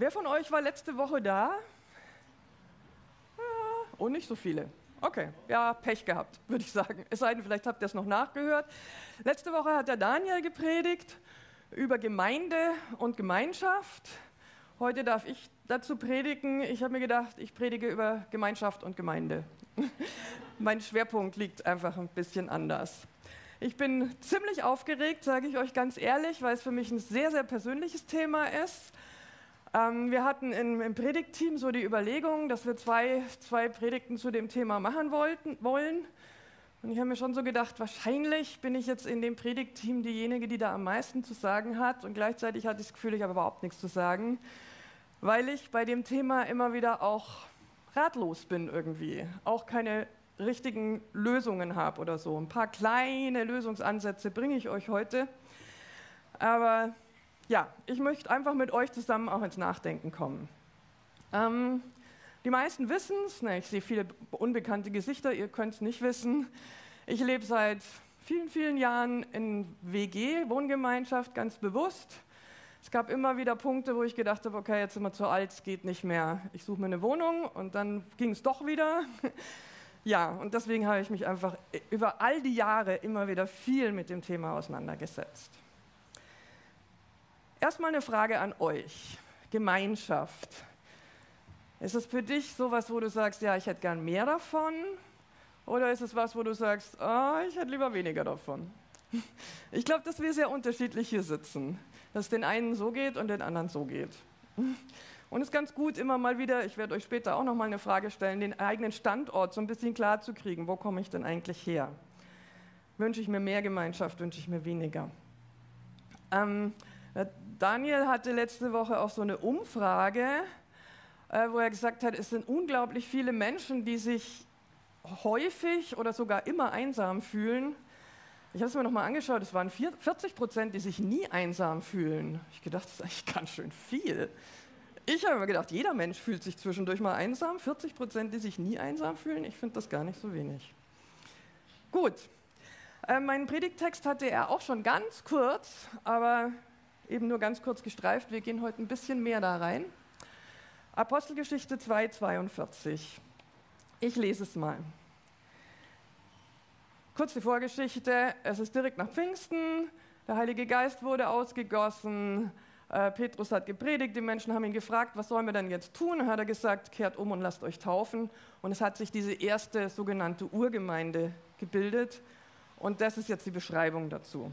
Wer von euch war letzte Woche da? Ja, oh, nicht so viele. Okay, ja, Pech gehabt, würde ich sagen. Es sei denn, vielleicht habt ihr es noch nachgehört. Letzte Woche hat der Daniel gepredigt über Gemeinde und Gemeinschaft. Heute darf ich dazu predigen. Ich habe mir gedacht, ich predige über Gemeinschaft und Gemeinde. mein Schwerpunkt liegt einfach ein bisschen anders. Ich bin ziemlich aufgeregt, sage ich euch ganz ehrlich, weil es für mich ein sehr, sehr persönliches Thema ist. Ähm, wir hatten im, im Predigtteam so die Überlegung, dass wir zwei, zwei Predigten zu dem Thema machen wollten, wollen. Und ich habe mir schon so gedacht, wahrscheinlich bin ich jetzt in dem Predigtteam diejenige, die da am meisten zu sagen hat. Und gleichzeitig hatte ich das Gefühl, ich habe überhaupt nichts zu sagen, weil ich bei dem Thema immer wieder auch ratlos bin irgendwie. Auch keine richtigen Lösungen habe oder so. Ein paar kleine Lösungsansätze bringe ich euch heute. Aber ja, ich möchte einfach mit euch zusammen auch ins Nachdenken kommen. Ähm, die meisten wissen es, ich sehe viele unbekannte Gesichter, ihr könnt es nicht wissen. Ich lebe seit vielen, vielen Jahren in WG, Wohngemeinschaft, ganz bewusst. Es gab immer wieder Punkte, wo ich gedacht habe, okay, jetzt sind wir zu alt, es geht nicht mehr. Ich suche mir eine Wohnung und dann ging es doch wieder. Ja, und deswegen habe ich mich einfach über all die Jahre immer wieder viel mit dem Thema auseinandergesetzt. Erstmal eine Frage an euch. Gemeinschaft. Ist es für dich sowas, wo du sagst, ja, ich hätte gern mehr davon? Oder ist es was, wo du sagst, oh, ich hätte lieber weniger davon? Ich glaube, dass wir sehr unterschiedlich hier sitzen. Dass es den einen so geht und den anderen so geht. Und es ist ganz gut, immer mal wieder, ich werde euch später auch noch mal eine Frage stellen, den eigenen Standort so ein bisschen klar zu kriegen. Wo komme ich denn eigentlich her? Wünsche ich mir mehr Gemeinschaft, wünsche ich mir weniger? Ähm, Daniel hatte letzte Woche auch so eine Umfrage, äh, wo er gesagt hat, es sind unglaublich viele Menschen, die sich häufig oder sogar immer einsam fühlen. Ich habe es mir noch mal angeschaut, es waren 40 Prozent, die sich nie einsam fühlen. Ich gedacht, das ist eigentlich ganz schön viel. Ich habe mir gedacht, jeder Mensch fühlt sich zwischendurch mal einsam. 40 Prozent, die sich nie einsam fühlen. Ich finde das gar nicht so wenig. Gut. Äh, meinen Predigttext hatte er auch schon ganz kurz, aber eben nur ganz kurz gestreift. Wir gehen heute ein bisschen mehr da rein. Apostelgeschichte 2, 42. Ich lese es mal. Kurz die Vorgeschichte. Es ist direkt nach Pfingsten. Der Heilige Geist wurde ausgegossen. Äh, Petrus hat gepredigt, die Menschen haben ihn gefragt, was sollen wir denn jetzt tun? Hat er gesagt, kehrt um und lasst euch taufen. Und es hat sich diese erste sogenannte Urgemeinde gebildet. Und das ist jetzt die Beschreibung dazu.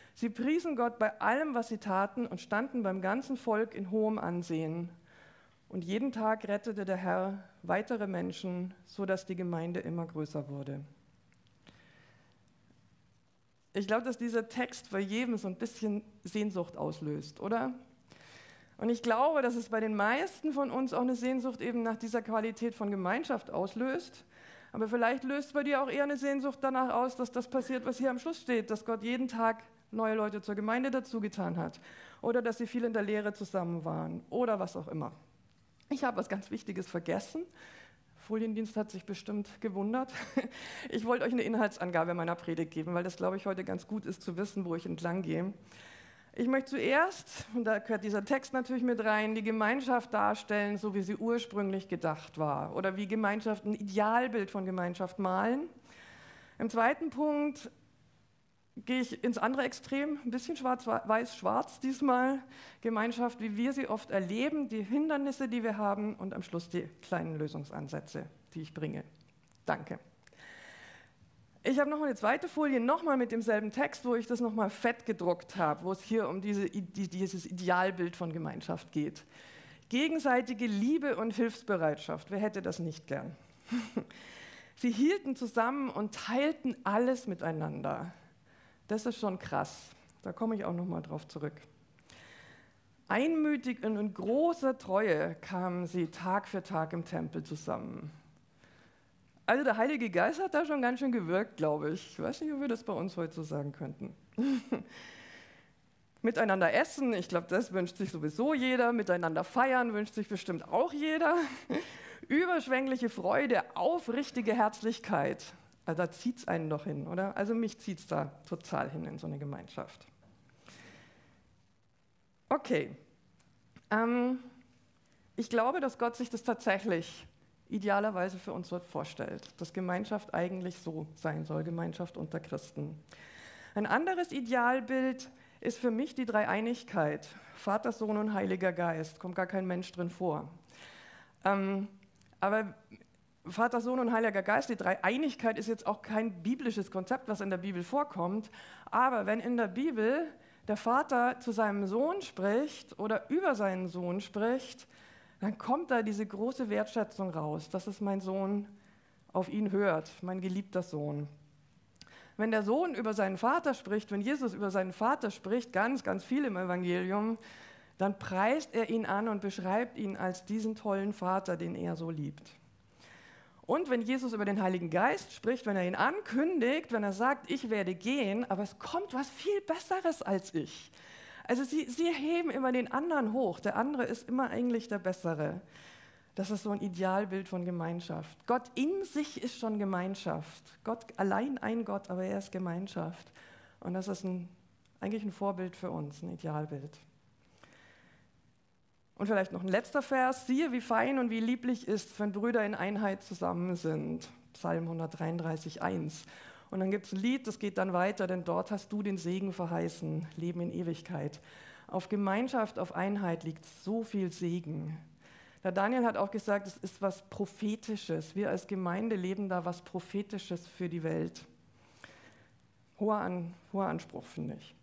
Sie priesen Gott bei allem, was sie taten und standen beim ganzen Volk in hohem Ansehen. Und jeden Tag rettete der Herr weitere Menschen, so dass die Gemeinde immer größer wurde. Ich glaube, dass dieser Text bei jedem so ein bisschen Sehnsucht auslöst, oder? Und ich glaube, dass es bei den meisten von uns auch eine Sehnsucht eben nach dieser Qualität von Gemeinschaft auslöst. Aber vielleicht löst bei dir auch eher eine Sehnsucht danach aus, dass das passiert, was hier am Schluss steht, dass Gott jeden Tag neue Leute zur Gemeinde dazugetan hat oder dass sie viel in der Lehre zusammen waren oder was auch immer. Ich habe was ganz Wichtiges vergessen. Foliendienst hat sich bestimmt gewundert. Ich wollte euch eine Inhaltsangabe meiner Predigt geben, weil das, glaube ich, heute ganz gut ist zu wissen, wo ich entlang gehe. Ich möchte zuerst, und da gehört dieser Text natürlich mit rein, die Gemeinschaft darstellen, so wie sie ursprünglich gedacht war oder wie Gemeinschaft ein Idealbild von Gemeinschaft malen. Im zweiten Punkt gehe ich ins andere Extrem, ein bisschen schwarz-weiß-schwarz diesmal. Gemeinschaft, wie wir sie oft erleben, die Hindernisse, die wir haben und am Schluss die kleinen Lösungsansätze, die ich bringe. Danke. Ich habe noch eine zweite Folie, nochmal mit demselben Text, wo ich das nochmal fett gedruckt habe, wo es hier um diese, dieses Idealbild von Gemeinschaft geht. Gegenseitige Liebe und Hilfsbereitschaft, wer hätte das nicht gern? Sie hielten zusammen und teilten alles miteinander. Das ist schon krass. Da komme ich auch nochmal drauf zurück. Einmütig und in großer Treue kamen sie Tag für Tag im Tempel zusammen. Also der Heilige Geist hat da schon ganz schön gewirkt, glaube ich. Ich weiß nicht, ob wir das bei uns heute so sagen könnten. Miteinander essen, ich glaube, das wünscht sich sowieso jeder. Miteinander feiern wünscht sich bestimmt auch jeder. Überschwängliche Freude, aufrichtige Herzlichkeit. Also da zieht es einen doch hin, oder? Also mich zieht es da total hin in so eine Gemeinschaft. Okay. Ähm, ich glaube, dass Gott sich das tatsächlich idealerweise für uns vorstellt, dass Gemeinschaft eigentlich so sein soll, Gemeinschaft unter Christen. Ein anderes Idealbild ist für mich die Dreieinigkeit, Vater, Sohn und Heiliger Geist, kommt gar kein Mensch drin vor. Ähm, aber Vater, Sohn und Heiliger Geist, die Dreieinigkeit ist jetzt auch kein biblisches Konzept, was in der Bibel vorkommt, aber wenn in der Bibel der Vater zu seinem Sohn spricht oder über seinen Sohn spricht, dann kommt da diese große Wertschätzung raus, dass es mein Sohn auf ihn hört, mein geliebter Sohn. Wenn der Sohn über seinen Vater spricht, wenn Jesus über seinen Vater spricht, ganz, ganz viel im Evangelium, dann preist er ihn an und beschreibt ihn als diesen tollen Vater, den er so liebt. Und wenn Jesus über den Heiligen Geist spricht, wenn er ihn ankündigt, wenn er sagt, ich werde gehen, aber es kommt was viel Besseres als ich, also sie, sie heben immer den anderen hoch. Der andere ist immer eigentlich der Bessere. Das ist so ein Idealbild von Gemeinschaft. Gott in sich ist schon Gemeinschaft. Gott allein ein Gott, aber er ist Gemeinschaft. Und das ist ein, eigentlich ein Vorbild für uns, ein Idealbild. Und vielleicht noch ein letzter Vers. Siehe, wie fein und wie lieblich ist, wenn Brüder in Einheit zusammen sind. Psalm 133, 1. Und dann gibt es ein Lied, das geht dann weiter, denn dort hast du den Segen verheißen, Leben in Ewigkeit. Auf Gemeinschaft, auf Einheit liegt so viel Segen. Der Daniel hat auch gesagt, es ist was Prophetisches. Wir als Gemeinde leben da was Prophetisches für die Welt. Hoher, An, hoher Anspruch, finde ich.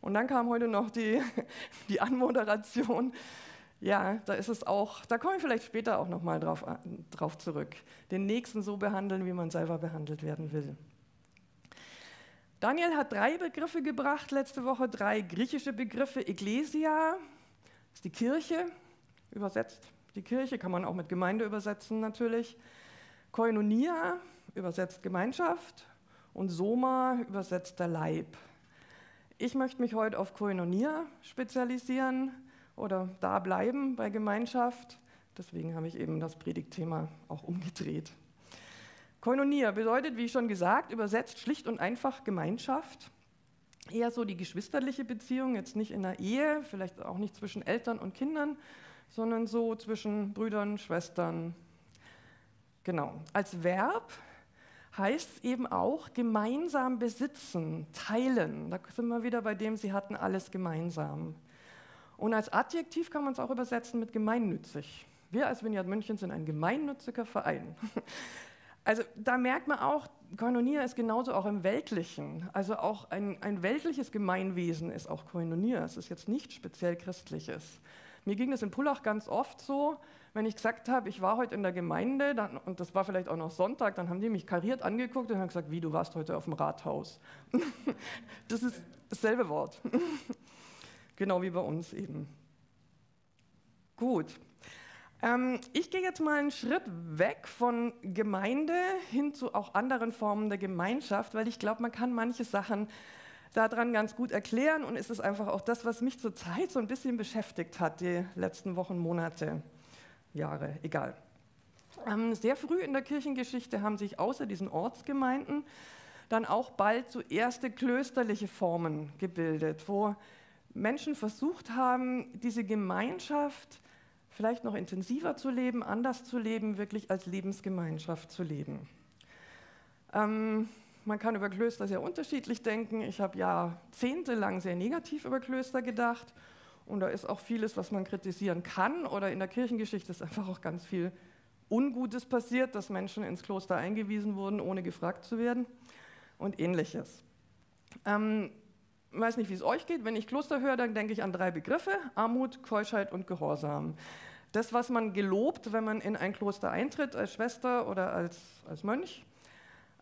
Und dann kam heute noch die, die Anmoderation. Ja, da ist es auch, da komme ich vielleicht später auch nochmal drauf, drauf zurück. Den Nächsten so behandeln, wie man selber behandelt werden will. Daniel hat drei Begriffe gebracht letzte Woche, drei griechische Begriffe. Ecclesia ist die Kirche, übersetzt die Kirche, kann man auch mit Gemeinde übersetzen natürlich. Koinonia übersetzt Gemeinschaft und Soma übersetzt der Leib. Ich möchte mich heute auf Koinonia spezialisieren oder da bleiben bei Gemeinschaft. Deswegen habe ich eben das Predigtthema auch umgedreht. Koinonia bedeutet, wie schon gesagt, übersetzt schlicht und einfach Gemeinschaft. Eher so die geschwisterliche Beziehung, jetzt nicht in der Ehe, vielleicht auch nicht zwischen Eltern und Kindern, sondern so zwischen Brüdern, Schwestern. Genau. Als Verb heißt es eben auch gemeinsam besitzen, teilen. Da sind wir wieder bei dem, sie hatten alles gemeinsam. Und als Adjektiv kann man es auch übersetzen mit gemeinnützig. Wir als Vineyard München sind ein gemeinnütziger Verein. Also da merkt man auch, Koinonia ist genauso auch im Weltlichen. Also auch ein, ein weltliches Gemeinwesen ist auch Koinonia. Es ist jetzt nicht speziell christliches. Mir ging es in Pullach ganz oft so, wenn ich gesagt habe, ich war heute in der Gemeinde, dann, und das war vielleicht auch noch Sonntag, dann haben die mich kariert angeguckt und haben gesagt, wie, du warst heute auf dem Rathaus. das ist dasselbe Wort. genau wie bei uns eben. Gut, ähm, ich gehe jetzt mal einen Schritt weg von Gemeinde hin zu auch anderen Formen der Gemeinschaft, weil ich glaube, man kann manche Sachen daran ganz gut erklären und es ist einfach auch das, was mich zurzeit so ein bisschen beschäftigt hat, die letzten Wochen, Monate, Jahre, egal. Ähm, sehr früh in der Kirchengeschichte haben sich außer diesen Ortsgemeinden dann auch bald so erste klösterliche Formen gebildet, wo Menschen versucht haben, diese Gemeinschaft vielleicht noch intensiver zu leben, anders zu leben, wirklich als Lebensgemeinschaft zu leben. Ähm, Man kann über Klöster sehr unterschiedlich denken. Ich habe jahrzehntelang sehr negativ über Klöster gedacht. Und da ist auch vieles, was man kritisieren kann. Oder in der Kirchengeschichte ist einfach auch ganz viel Ungutes passiert, dass Menschen ins Kloster eingewiesen wurden, ohne gefragt zu werden und ähnliches. Ähm, weiß nicht, wie es euch geht. Wenn ich Kloster höre, dann denke ich an drei Begriffe: Armut, Keuschheit und Gehorsam. Das, was man gelobt, wenn man in ein Kloster eintritt, als Schwester oder als, als Mönch.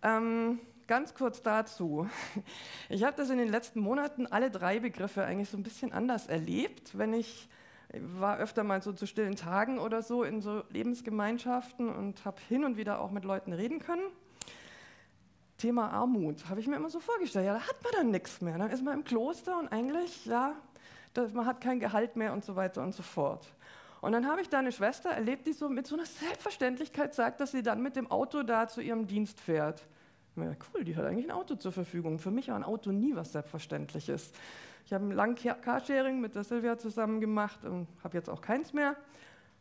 Ähm, ganz kurz dazu. Ich habe das in den letzten Monaten alle drei Begriffe eigentlich so ein bisschen anders erlebt, wenn ich war öfter mal so zu stillen Tagen oder so in so Lebensgemeinschaften und habe hin und wieder auch mit Leuten reden können. Thema Armut habe ich mir immer so vorgestellt. Ja, da hat man dann nichts mehr. Dann ist man im Kloster und eigentlich, ja, man hat kein Gehalt mehr und so weiter und so fort. Und dann habe ich da eine Schwester erlebt, die so mit so einer Selbstverständlichkeit sagt, dass sie dann mit dem Auto da zu ihrem Dienst fährt. Ja, cool, die hat eigentlich ein Auto zur Verfügung. Für mich war ein Auto nie was Selbstverständliches. Ich habe ein lang Carsharing mit der Silvia zusammen gemacht und habe jetzt auch keins mehr.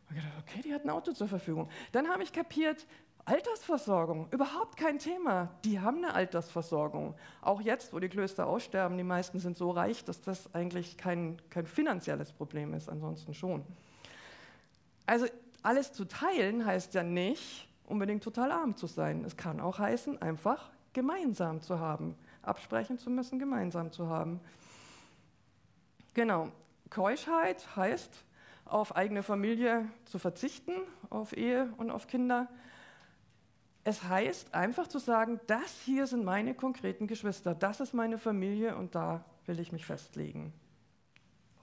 Und gedacht, okay, die hat ein Auto zur Verfügung. Dann habe ich kapiert, Altersversorgung, überhaupt kein Thema. Die haben eine Altersversorgung. Auch jetzt, wo die Klöster aussterben, die meisten sind so reich, dass das eigentlich kein, kein finanzielles Problem ist, ansonsten schon. Also alles zu teilen heißt ja nicht, unbedingt total arm zu sein. Es kann auch heißen, einfach gemeinsam zu haben, absprechen zu müssen, gemeinsam zu haben. Genau, Keuschheit heißt, auf eigene Familie zu verzichten, auf Ehe und auf Kinder. Es heißt einfach zu sagen, das hier sind meine konkreten Geschwister, das ist meine Familie und da will ich mich festlegen.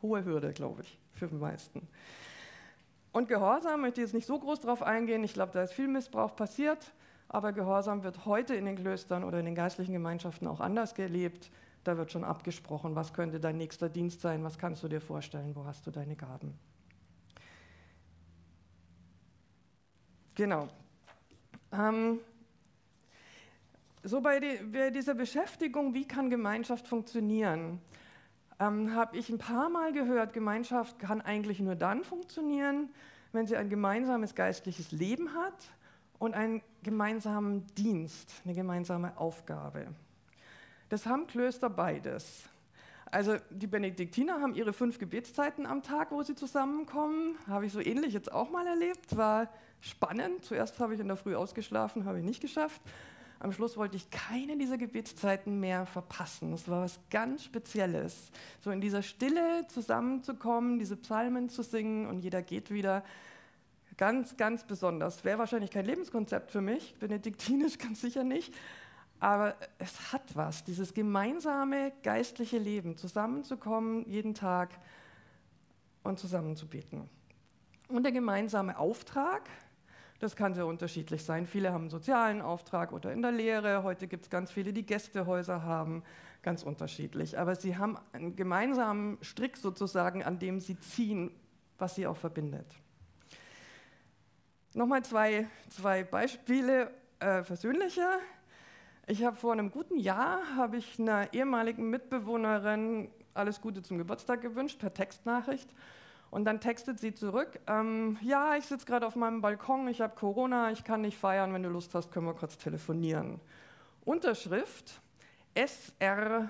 Hohe Hürde, glaube ich, für die meisten. Und Gehorsam möchte ich jetzt nicht so groß drauf eingehen. Ich glaube, da ist viel Missbrauch passiert, aber Gehorsam wird heute in den Klöstern oder in den geistlichen Gemeinschaften auch anders gelebt. Da wird schon abgesprochen, was könnte dein nächster Dienst sein, was kannst du dir vorstellen, wo hast du deine Gaben. Genau. Ähm, so bei, die, bei, dieser Beschäftigung, wie kann Gemeinschaft funktionieren, ähm, habe ich ein paar Mal gehört, Gemeinschaft kann eigentlich nur dann funktionieren, wenn sie ein gemeinsames geistliches Leben hat und einen gemeinsamen Dienst, eine gemeinsame Aufgabe. Das haben Klöster beides. Also die Benediktiner haben ihre fünf Gebetszeiten am Tag, wo sie zusammenkommen. Habe ich so ähnlich jetzt auch mal erlebt. War spannend. Zuerst habe ich in der Früh ausgeschlafen, habe ich nicht geschafft. Am Schluss wollte ich keine dieser Gebetszeiten mehr verpassen. Das war was ganz Spezielles. So in dieser Stille zusammenzukommen, diese Psalmen zu singen und jeder geht wieder. Ganz, ganz besonders. Wäre wahrscheinlich kein Lebenskonzept für mich, benediktinisch ganz sicher nicht. Aber es hat was, dieses gemeinsame geistliche Leben, zusammenzukommen jeden Tag und zusammen zu beten. Und der gemeinsame Auftrag, das kann sehr unterschiedlich sein. Viele haben einen sozialen Auftrag oder in der Lehre. Heute gibt es ganz viele, die Gästehäuser haben. Ganz unterschiedlich. Aber sie haben einen gemeinsamen Strick sozusagen, an dem sie ziehen, was sie auch verbindet. Nochmal zwei, zwei Beispiele äh, persönlicher. Ich habe vor einem guten Jahr habe ich einer ehemaligen Mitbewohnerin alles Gute zum Geburtstag gewünscht per Textnachricht und dann textet sie zurück: ähm, Ja, ich sitze gerade auf meinem Balkon, ich habe Corona, ich kann nicht feiern. Wenn du Lust hast, können wir kurz telefonieren. Unterschrift: SR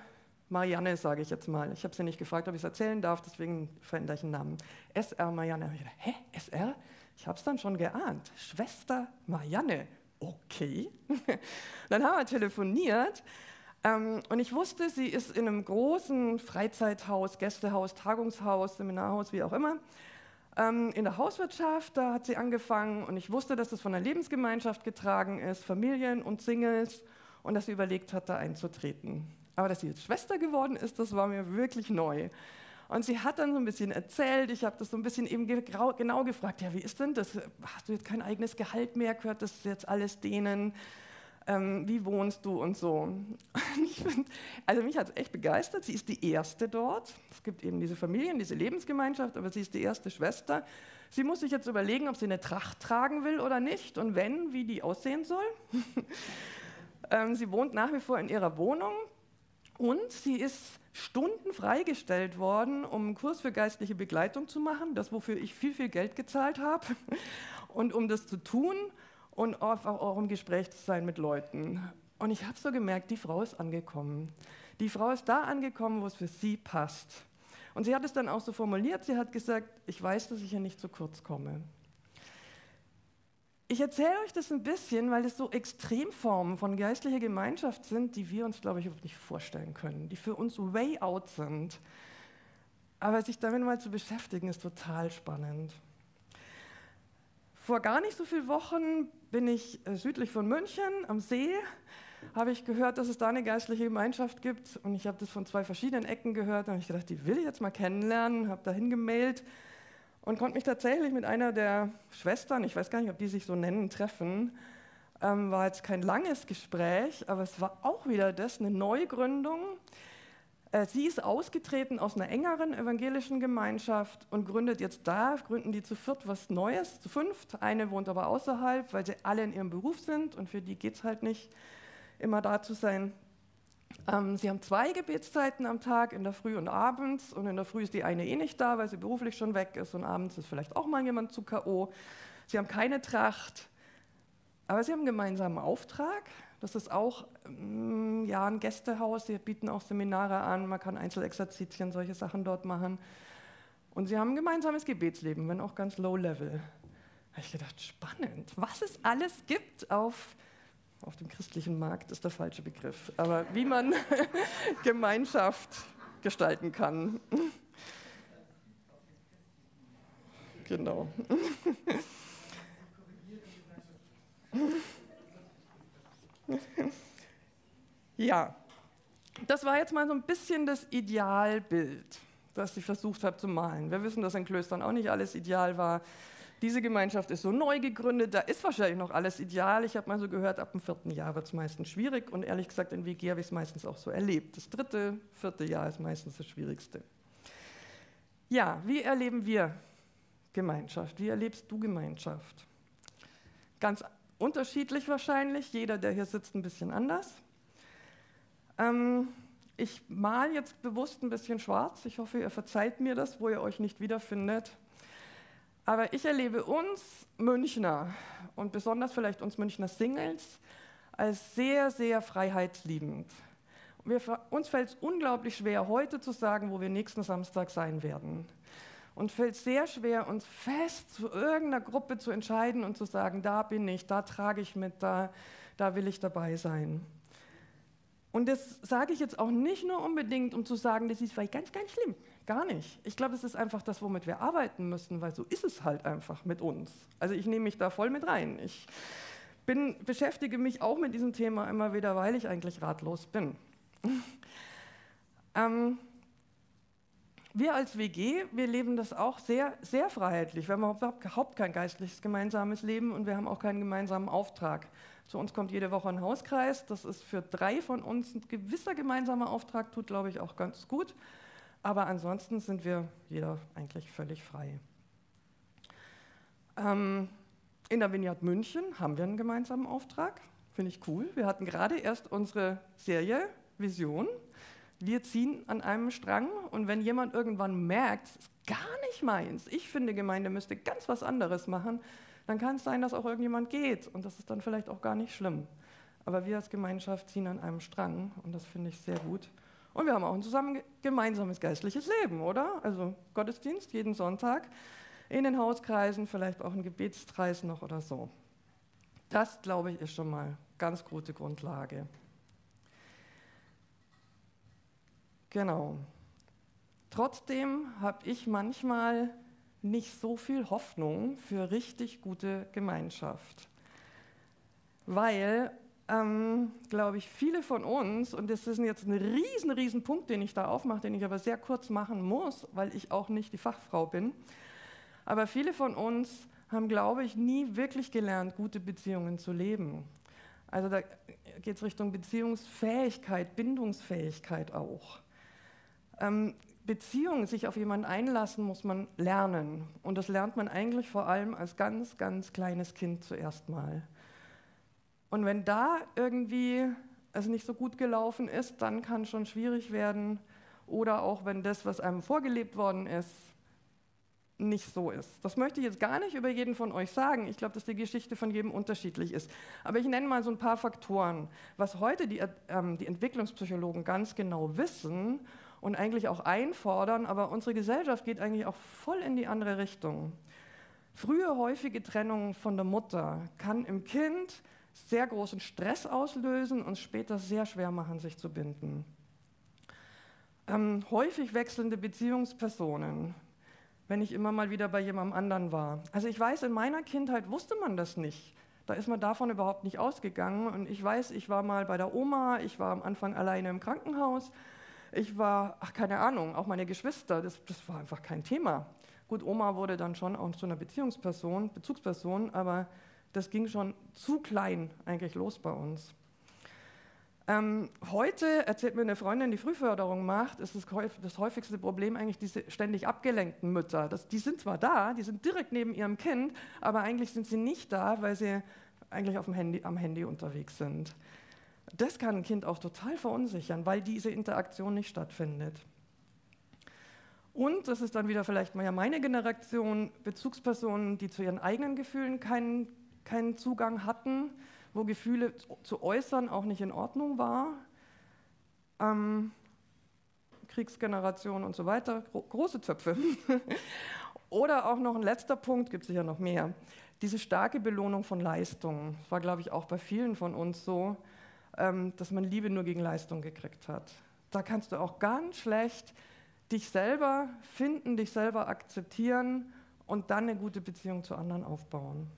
Marianne, sage ich jetzt mal. Ich habe sie nicht gefragt, ob ich es erzählen darf, deswegen verändere ich den Namen. SR Marianne. Hä, SR? Ich habe es dann schon geahnt. Schwester Marianne okay. Dann haben wir telefoniert ähm, und ich wusste, sie ist in einem großen Freizeithaus, Gästehaus, Tagungshaus, Seminarhaus, wie auch immer, ähm, in der Hauswirtschaft. Da hat sie angefangen und ich wusste, dass es von einer Lebensgemeinschaft getragen ist, Familien und Singles und dass sie überlegt hat, da einzutreten. Aber dass sie jetzt Schwester geworden ist, das war mir wirklich neu. Und sie hat dann so ein bisschen erzählt, ich habe das so ein bisschen eben genau gefragt, ja, wie ist denn das? Hast du jetzt kein eigenes Gehalt mehr? Gehört das jetzt alles denen? Ähm, wie wohnst du und so? Find, also mich hat es echt begeistert. Sie ist die Erste dort. Es gibt eben diese Familien, diese Lebensgemeinschaft, aber sie ist die erste Schwester. Sie muss sich jetzt überlegen, ob sie eine Tracht tragen will oder nicht und wenn, wie die aussehen soll. ähm, sie wohnt nach wie vor in ihrer Wohnung und sie ist Stunden freigestellt worden, um einen Kurs für geistliche Begleitung zu machen, das wofür ich viel, viel Geld gezahlt habe. Und um das zu tun und auch, im Gespräch zu sein mit Leuten. Und ich habe so gemerkt, die Frau ist angekommen. Die Frau ist da angekommen, wo es für sie passt. Und sie hat es dann auch so formuliert, sie hat gesagt, ich weiß, dass ich hier nicht zu kurz komme. Ich erzähle euch das ein bisschen, weil es so Extremformen von geistlicher Gemeinschaft sind, die wir uns, glaube ich, überhaupt nicht vorstellen können, die für uns way out sind. Aber sich damit mal zu beschäftigen, ist total spannend. Vor gar nicht so vielen Wochen bin ich äh, südlich von München am See, habe ich gehört, dass es da eine geistliche Gemeinschaft gibt und ich habe das von zwei verschiedenen Ecken gehört und habe ich gedacht, die will ich jetzt mal kennenlernen, habe dahin gemeldet und konnte mich tatsächlich mit einer der Schwestern, ich weiß gar nicht, ob die sich so nennen, treffen. Ähm, war jetzt kein langes Gespräch, aber es war auch wieder das, eine Neugründung. Äh, sie ist ausgetreten aus einer engeren evangelischen Gemeinschaft und gründet jetzt da, gründen die zu viert was Neues, zu fünft. Eine wohnt aber außerhalb, weil sie alle in ihrem Beruf sind und für die geht es halt nicht, immer da zu sein. Ähm, sie haben zwei Gebetszeiten am Tag, in der Früh und abends. Und in der Früh ist die eine eh nicht da, weil sie beruflich schon weg ist. Und abends ist vielleicht auch mal jemand zu K.O. Sie haben keine Tracht, aber sie haben einen gemeinsamen Auftrag. Das ist auch ähm, ja, ein Gästehaus. Sie bieten auch Seminare an. Man kann Einzelexerzitien, solche Sachen dort machen. Und sie haben ein gemeinsames Gebetsleben, wenn auch ganz low level. Habe ich gedacht, spannend, was es alles gibt auf auf dem christlichen Markt ist der falsche Begriff, aber wie man Gemeinschaft gestalten kann. genau. ja, das war jetzt mal so ein bisschen das Idealbild, das ich versucht habe zu malen. Wir wissen, dass in Klöstern auch nicht alles ideal war. Diese Gemeinschaft ist so neu gegründet, da ist wahrscheinlich noch alles ideal. Ich habe mal so gehört, ab dem vierten Jahr wird es meistens schwierig und ehrlich gesagt, in WG habe ich es meistens auch so erlebt. Das dritte, vierte Jahr ist meistens das Schwierigste. Ja, wie erleben wir Gemeinschaft? Wie erlebst du Gemeinschaft? Ganz unterschiedlich wahrscheinlich, jeder, der hier sitzt, ein bisschen anders. Ähm, ich male jetzt bewusst ein bisschen schwarz. Ich hoffe, ihr verzeiht mir das, wo ihr euch nicht wiederfindet. Aber ich erlebe uns Münchner und besonders vielleicht uns Münchner Singles als sehr, sehr freiheitsliebend. Wir, uns fällt es unglaublich schwer, heute zu sagen, wo wir nächsten Samstag sein werden. Und fällt sehr schwer, uns fest zu irgendeiner Gruppe zu entscheiden und zu sagen, da bin ich, da trage ich mit, da, da will ich dabei sein. Und das sage ich jetzt auch nicht nur unbedingt, um zu sagen, das ist vielleicht ganz, ganz schlimm. Gar nicht. Ich glaube, es ist einfach das, womit wir arbeiten müssen, weil so ist es halt einfach mit uns. Also ich nehme mich da voll mit rein. Ich bin, beschäftige mich auch mit diesem Thema immer wieder, weil ich eigentlich ratlos bin. ähm, wir als WG, wir leben das auch sehr, sehr freiheitlich. Wir haben überhaupt kein geistliches gemeinsames Leben und wir haben auch keinen gemeinsamen Auftrag. Zu uns kommt jede Woche ein Hauskreis. Das ist für drei von uns ein gewisser gemeinsamer Auftrag, tut, glaube ich, auch ganz gut. Aber ansonsten sind wir jeder eigentlich völlig frei. Ähm, in der Vineyard München haben wir einen gemeinsamen Auftrag. Finde ich cool. Wir hatten gerade erst unsere Serie Vision. Wir ziehen an einem Strang und wenn jemand irgendwann merkt, es ist gar nicht meins, ich finde, Gemeinde müsste ganz was anderes machen, dann kann es sein, dass auch irgendjemand geht und das ist dann vielleicht auch gar nicht schlimm. Aber wir als Gemeinschaft ziehen an einem Strang und das finde ich sehr gut. Und wir haben auch ein zusammen gemeinsames geistliches Leben, oder? Also Gottesdienst jeden Sonntag in den Hauskreisen, vielleicht auch ein Gebetskreis noch oder so. Das, glaube ich, ist schon mal ganz gute Grundlage. Genau. Trotzdem habe ich manchmal nicht so viel Hoffnung für richtig gute Gemeinschaft, weil ähm, glaube ich, viele von uns, und das ist jetzt ein riesen, riesen Punkt, den ich da aufmache, den ich aber sehr kurz machen muss, weil ich auch nicht die Fachfrau bin, aber viele von uns haben, glaube ich, nie wirklich gelernt, gute Beziehungen zu leben. Also da geht es Richtung Beziehungsfähigkeit, Bindungsfähigkeit auch. Ähm, Beziehungen, sich auf jemanden einlassen, muss man lernen. Und das lernt man eigentlich vor allem als ganz, ganz kleines Kind zuerst mal. Und wenn da irgendwie es nicht so gut gelaufen ist, dann kann schon schwierig werden. Oder auch wenn das, was einem vorgelebt worden ist, nicht so ist. Das möchte ich jetzt gar nicht über jeden von euch sagen. Ich glaube, dass die Geschichte von jedem unterschiedlich ist. Aber ich nenne mal so ein paar Faktoren, was heute die, ähm, die Entwicklungspsychologen ganz genau wissen und eigentlich auch einfordern, aber unsere Gesellschaft geht eigentlich auch voll in die andere Richtung. Frühe häufige Trennung von der Mutter kann im Kind sehr großen Stress auslösen und später sehr schwer machen, sich zu binden. Ähm, häufig wechselnde Beziehungspersonen, wenn ich immer mal wieder bei jemandem anderen war. Also ich weiß, in meiner Kindheit wusste man das nicht. Da ist man davon überhaupt nicht ausgegangen. Und ich weiß, ich war mal bei der Oma, ich war am Anfang alleine im Krankenhaus, ich war, ach keine Ahnung, auch meine Geschwister, das, das war einfach kein Thema. Gut, Oma wurde dann schon auch zu einer Beziehungsperson, Bezugsperson, aber das ging schon zu klein eigentlich los bei uns. Ähm, heute erzählt mir eine Freundin, die Frühförderung macht, ist das, das häufigste Problem eigentlich diese ständig abgelenkten Mütter. Das, die sind zwar da, die sind direkt neben ihrem Kind, aber eigentlich sind sie nicht da, weil sie eigentlich auf dem Handy, am Handy unterwegs sind. Das kann ein Kind auch total verunsichern, weil diese Interaktion nicht stattfindet. Und das ist dann wieder vielleicht mal ja meine Generation, Bezugspersonen, die zu ihren eigenen Gefühlen keinen, keinen Zugang hatten wo Gefühle zu äußern auch nicht in Ordnung war. Ähm, Kriegsgeneration und so weiter, gro große Töpfe. Oder auch noch ein letzter Punkt, gibt es sicher noch mehr. Diese starke Belohnung von Leistung. Das war, glaube ich, auch bei vielen von uns so, dass man Liebe nur gegen Leistung gekriegt hat. Da kannst du auch ganz schlecht dich selber finden, dich selber akzeptieren und dann eine gute Beziehung zu anderen aufbauen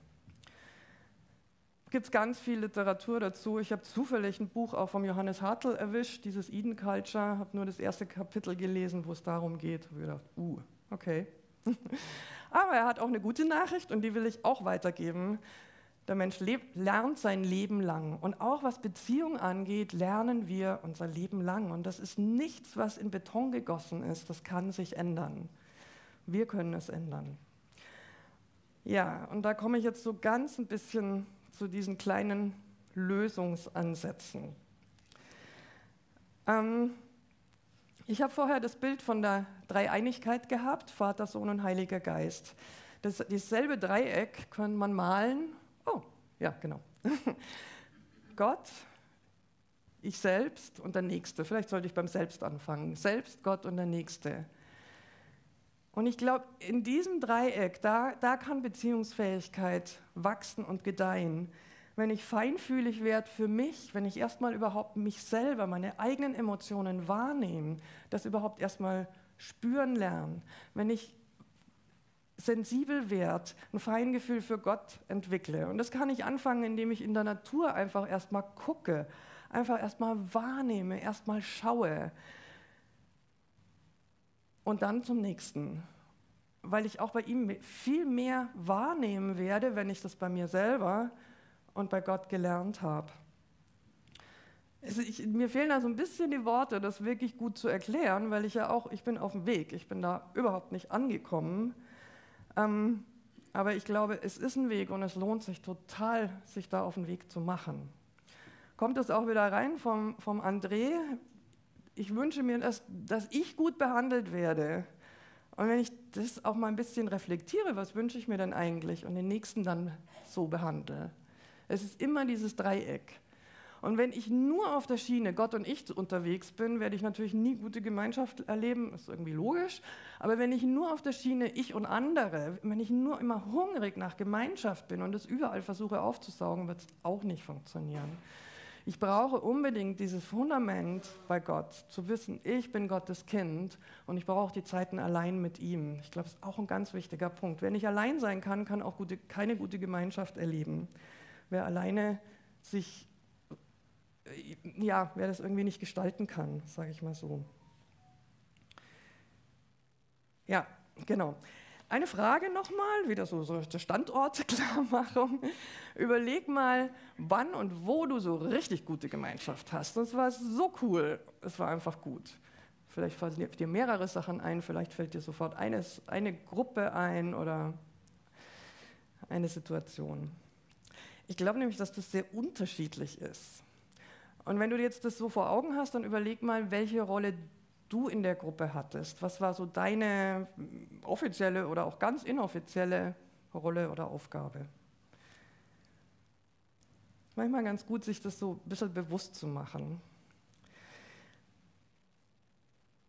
gibt es ganz viel Literatur dazu. Ich habe zufällig ein Buch auch vom Johannes Hartl erwischt, dieses Eden Culture, habe nur das erste Kapitel gelesen, wo es darum geht. Habe gedacht, uh, okay. Aber er hat auch eine gute Nachricht und die will ich auch weitergeben. Der Mensch lebt, lernt sein Leben lang. Und auch was Beziehung angeht, lernen wir unser Leben lang. Und das ist nichts, was in Beton gegossen ist. Das kann sich ändern. Wir können es ändern. Ja, und da komme ich jetzt so ganz ein bisschen zu diesen kleinen Lösungsansätzen. Ähm, ich habe vorher das Bild von der Dreieinigkeit gehabt, Vater, Sohn und Heiliger Geist. Das, dasselbe Dreieck kann man malen. Oh, ja, genau. Gott, ich selbst und der Nächste. Vielleicht sollte ich beim Selbst anfangen. Selbst, Gott und der Nächste. Und ich glaube, in diesem Dreieck, da, da kann Beziehungsfähigkeit wachsen und gedeihen. Wenn ich feinfühlig werde für mich, wenn ich erstmal überhaupt mich selber, meine eigenen Emotionen wahrnehme, das überhaupt erstmal spüren lerne, wenn ich sensibel werde, ein Feingefühl für Gott entwickle. Und das kann ich anfangen, indem ich in der Natur einfach erstmal gucke, einfach erstmal wahrnehme, erstmal schaue und dann zum nächsten. Weil ich auch bei ihm viel mehr wahrnehmen werde, wenn ich das bei mir selber und bei Gott gelernt habe. Also ich, mir fehlen da so ein bisschen die Worte, das wirklich gut zu erklären, weil ich ja auch, ich bin auf dem Weg, ich bin da überhaupt nicht angekommen. Ähm, aber ich glaube, es ist ein Weg und es lohnt sich total, sich da auf den Weg zu machen. Kommt es auch wieder rein vom, vom André, ich wünsche mir, dass, dass ich gut behandelt werde. Und wenn ich das auch mal ein bisschen reflektiere, was wünsche ich mir denn eigentlich und den Nächsten dann so behandle. Es ist immer dieses Dreieck. Und wenn ich nur auf der Schiene Gott und ich unterwegs bin, werde ich natürlich nie gute Gemeinschaft erleben, ist irgendwie logisch. Aber wenn ich nur auf der Schiene ich und andere, wenn ich nur immer hungrig nach Gemeinschaft bin und es überall versuche aufzusaugen, wird es auch nicht funktionieren. Ich brauche unbedingt dieses Fundament bei Gott, zu wissen, ich bin Gottes Kind und ich brauche die Zeiten allein mit ihm. Ich glaube, das ist auch ein ganz wichtiger Punkt. Wer nicht allein sein kann, kann auch gute, keine gute Gemeinschaft erleben. Wer alleine sich, ja, wer das irgendwie nicht gestalten kann, sage ich mal so. Ja, genau. Eine Frage nochmal, wieder so, so der Standortklarmachung. Überleg mal, wann und wo du so richtig gute Gemeinschaft hast. Und es war so cool, es war einfach gut. Vielleicht fallen dir mehrere Sachen ein, vielleicht fällt dir sofort eines, eine Gruppe ein oder eine Situation. Ich glaube nämlich, dass das sehr unterschiedlich ist. Und wenn du jetzt das so vor Augen hast, dann überleg mal, welche Rolle du in der Gruppe hattest? Was war so deine offizielle oder auch ganz inoffizielle Rolle oder Aufgabe? Manchmal ganz gut, sich das so ein bisschen bewusst zu machen.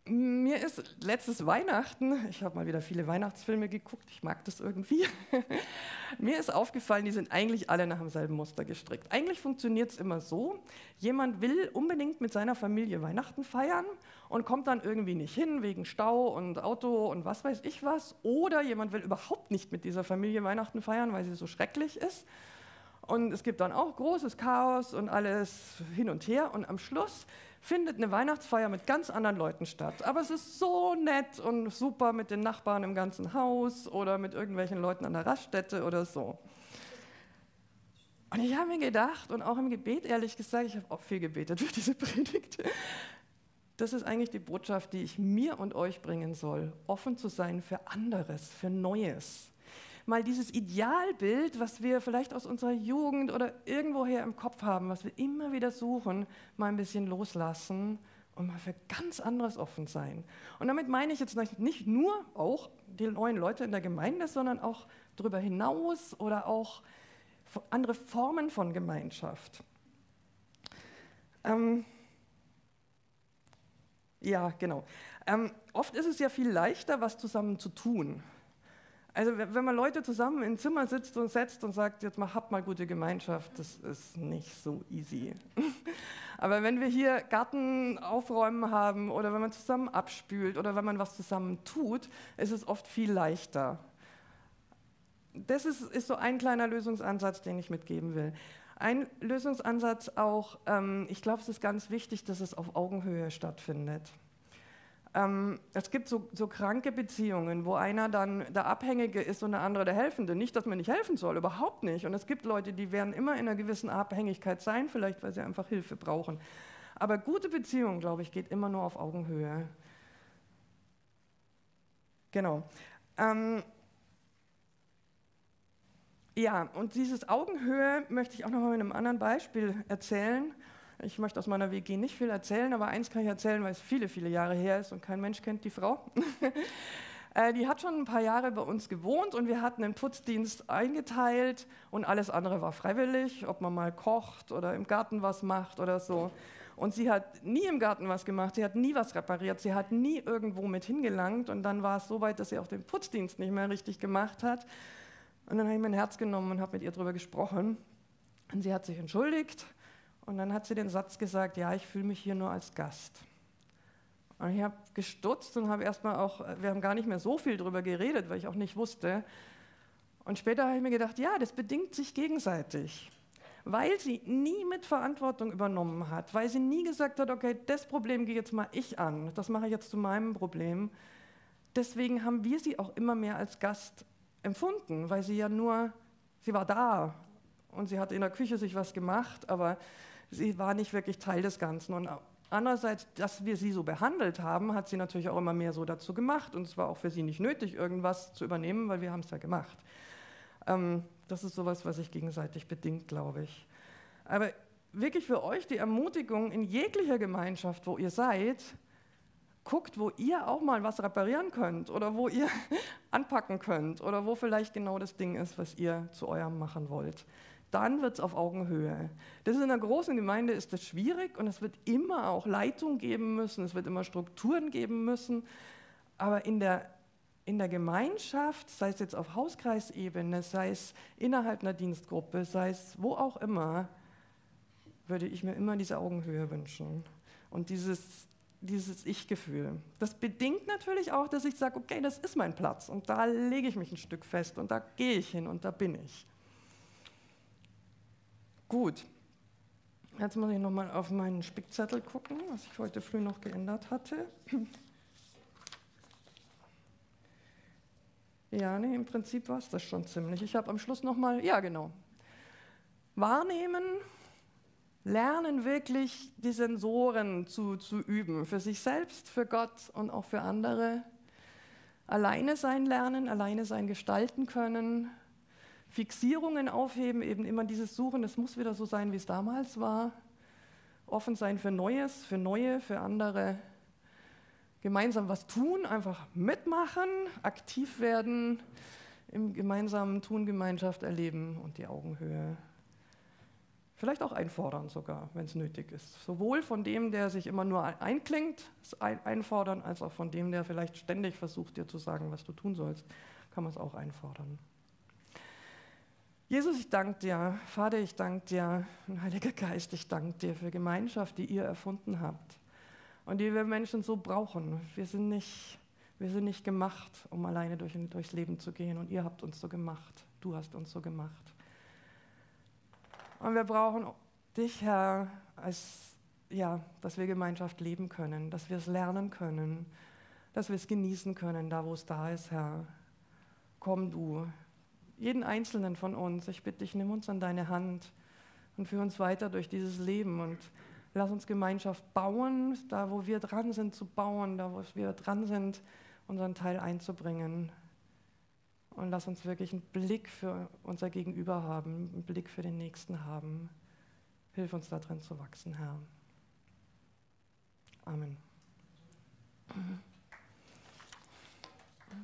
Mir ist letztes Weihnachten, ich habe mal wieder viele Weihnachtsfilme geguckt, ich mag das irgendwie, mir ist aufgefallen, die sind eigentlich alle nach demselben Muster gestrickt. Eigentlich funktioniert es immer so, jemand will unbedingt mit seiner Familie Weihnachten feiern und kommt dann irgendwie nicht hin wegen Stau und Auto und was weiß ich was. Oder jemand will überhaupt nicht mit dieser Familie Weihnachten feiern, weil sie so schrecklich ist. Und es gibt dann auch großes Chaos und alles hin und her. Und am Schluss findet eine Weihnachtsfeier mit ganz anderen Leuten statt. Aber es ist so nett und super mit den Nachbarn im ganzen Haus oder mit irgendwelchen Leuten an der Raststätte oder so. Und ich habe mir gedacht und auch im Gebet, ehrlich gesagt, ich habe auch viel gebetet für diese Predigt. Das ist eigentlich die Botschaft, die ich mir und euch bringen soll, offen zu sein für anderes, für Neues mal dieses Idealbild, was wir vielleicht aus unserer Jugend oder irgendwoher im Kopf haben, was wir immer wieder suchen, mal ein bisschen loslassen und mal für ganz anderes offen sein. Und damit meine ich jetzt nicht nur auch die neuen Leute in der Gemeinde, sondern auch darüber hinaus oder auch andere Formen von Gemeinschaft. Ähm, ja, genau. Ähm, oft ist es ja viel leichter, was zusammen zu tun. Also wenn man Leute zusammen im Zimmer sitzt und setzt und sagt, jetzt mal habt mal gute Gemeinschaft, das ist nicht so easy. Aber wenn wir hier Garten aufräumen haben oder wenn man zusammen abspült oder wenn man was zusammen tut, ist es oft viel leichter. Das ist, ist so ein kleiner Lösungsansatz, den ich mitgeben will. Ein Lösungsansatz auch, ähm, ich glaube, es ist ganz wichtig, dass es auf Augenhöhe stattfindet. Ähm, es gibt so, so, kranke Beziehungen, wo einer dann der Abhängige ist und der andere der Helfende. Nicht, dass man nicht helfen soll, überhaupt nicht. Und es gibt Leute, die werden immer in einer gewissen Abhängigkeit sein, vielleicht weil sie einfach Hilfe brauchen. Aber gute Beziehung, glaube ich, geht immer nur auf Augenhöhe. Genau. Ähm, ja, und dieses Augenhöhe möchte ich auch noch mal mit einem anderen Beispiel erzählen. Ich möchte aus meiner WG nicht viel erzählen, aber eins kann ich erzählen, weil es viele, viele Jahre her ist und kein Mensch kennt die Frau. Äh, die hat schon ein paar Jahre bei uns gewohnt und wir hatten einen Putzdienst eingeteilt und alles andere war freiwillig, ob man mal kocht oder im Garten was macht oder so. Und sie hat nie im Garten was gemacht, sie hat nie was repariert, sie hat nie irgendwo mit hingelangt und dann war es so weit, dass sie auch den Putzdienst nicht mehr richtig gemacht hat. Und dann habe ich mein Herz genommen und habe mit ihr darüber gesprochen. Und sie hat sich entschuldigt und dann hat sie den Satz gesagt, ja, ich fühle mich hier nur als Gast. Und ich habe gestutzt und habe erstmal auch, wir haben gar nicht mehr so viel darüber geredet, weil ich auch nicht wusste. Und später habe ich mir gedacht, ja, das bedingt sich gegenseitig. Weil sie nie mit Verantwortung übernommen hat, weil sie nie gesagt hat, okay, das Problem gehe jetzt mal ich an, das mache ich jetzt zu meinem Problem. Deswegen haben wir sie auch immer mehr als Gast empfunden, weil sie ja nur, sie war da und sie hat in der Küche sich was gemacht, aber sie war nicht wirklich Teil des Ganzen. Und andererseits, dass wir sie so behandelt haben, hat sie natürlich auch immer mehr so dazu gemacht. Und es war auch für sie nicht nötig, irgendwas zu übernehmen, weil wir haben es ja gemacht. Ähm, das ist sowas, was sich gegenseitig bedingt, glaube ich. Aber wirklich für euch die Ermutigung in jeglicher Gemeinschaft, wo ihr seid, guckt, wo ihr auch mal was reparieren könnt oder wo ihr anpacken könnt oder wo vielleicht genau das Ding ist, was ihr zu eurem machen wollt dann wird es auf Augenhöhe. Das ist in einer großen Gemeinde ist das schwierig und es wird immer auch Leitung geben müssen, es wird immer Strukturen geben müssen. Aber in der, in der Gemeinschaft, sei es jetzt auf Hauskreisebene, sei es innerhalb einer Dienstgruppe, sei es wo auch immer, würde ich mir immer diese Augenhöhe wünschen und dieses, dieses Ich-Gefühl. Das bedingt natürlich auch, dass ich sage, okay, das ist mein Platz und da lege ich mich ein Stück fest und da gehe ich hin und da bin ich. Gut, jetzt muss ich nochmal auf meinen Spickzettel gucken, was ich heute früh noch geändert hatte. Ja, nee, im Prinzip war es das schon ziemlich. Ich habe am Schluss nochmal, ja genau, wahrnehmen, lernen wirklich die Sensoren zu, zu üben, für sich selbst, für Gott und auch für andere. Alleine sein lernen, alleine sein gestalten können, Fixierungen aufheben, eben immer dieses Suchen, es muss wieder so sein, wie es damals war. Offen sein für Neues, für Neue, für andere. gemeinsam was tun, einfach mitmachen, aktiv werden, im gemeinsamen Tun Gemeinschaft erleben und die Augenhöhe. Vielleicht auch einfordern sogar, wenn es nötig ist. Sowohl von dem, der sich immer nur einklingt, einfordern, als auch von dem, der vielleicht ständig versucht, dir zu sagen, was du tun sollst, kann man es auch einfordern. Jesus, ich danke dir. Vater, ich danke dir. Heiliger Geist, ich danke dir für Gemeinschaft, die ihr erfunden habt und die wir Menschen so brauchen. Wir sind nicht, wir sind nicht gemacht, um alleine durch, durchs Leben zu gehen und ihr habt uns so gemacht. Du hast uns so gemacht. Und wir brauchen dich, Herr, als, ja, dass wir Gemeinschaft leben können, dass wir es lernen können, dass wir es genießen können, da wo es da ist, Herr. Komm du, jeden einzelnen von uns, ich bitte dich, nimm uns an deine Hand und führ uns weiter durch dieses Leben und lass uns Gemeinschaft bauen, da wo wir dran sind zu bauen, da wo wir dran sind, unseren Teil einzubringen. Und lass uns wirklich einen Blick für unser Gegenüber haben, einen Blick für den Nächsten haben. Hilf uns da drin zu wachsen, Herr. Amen.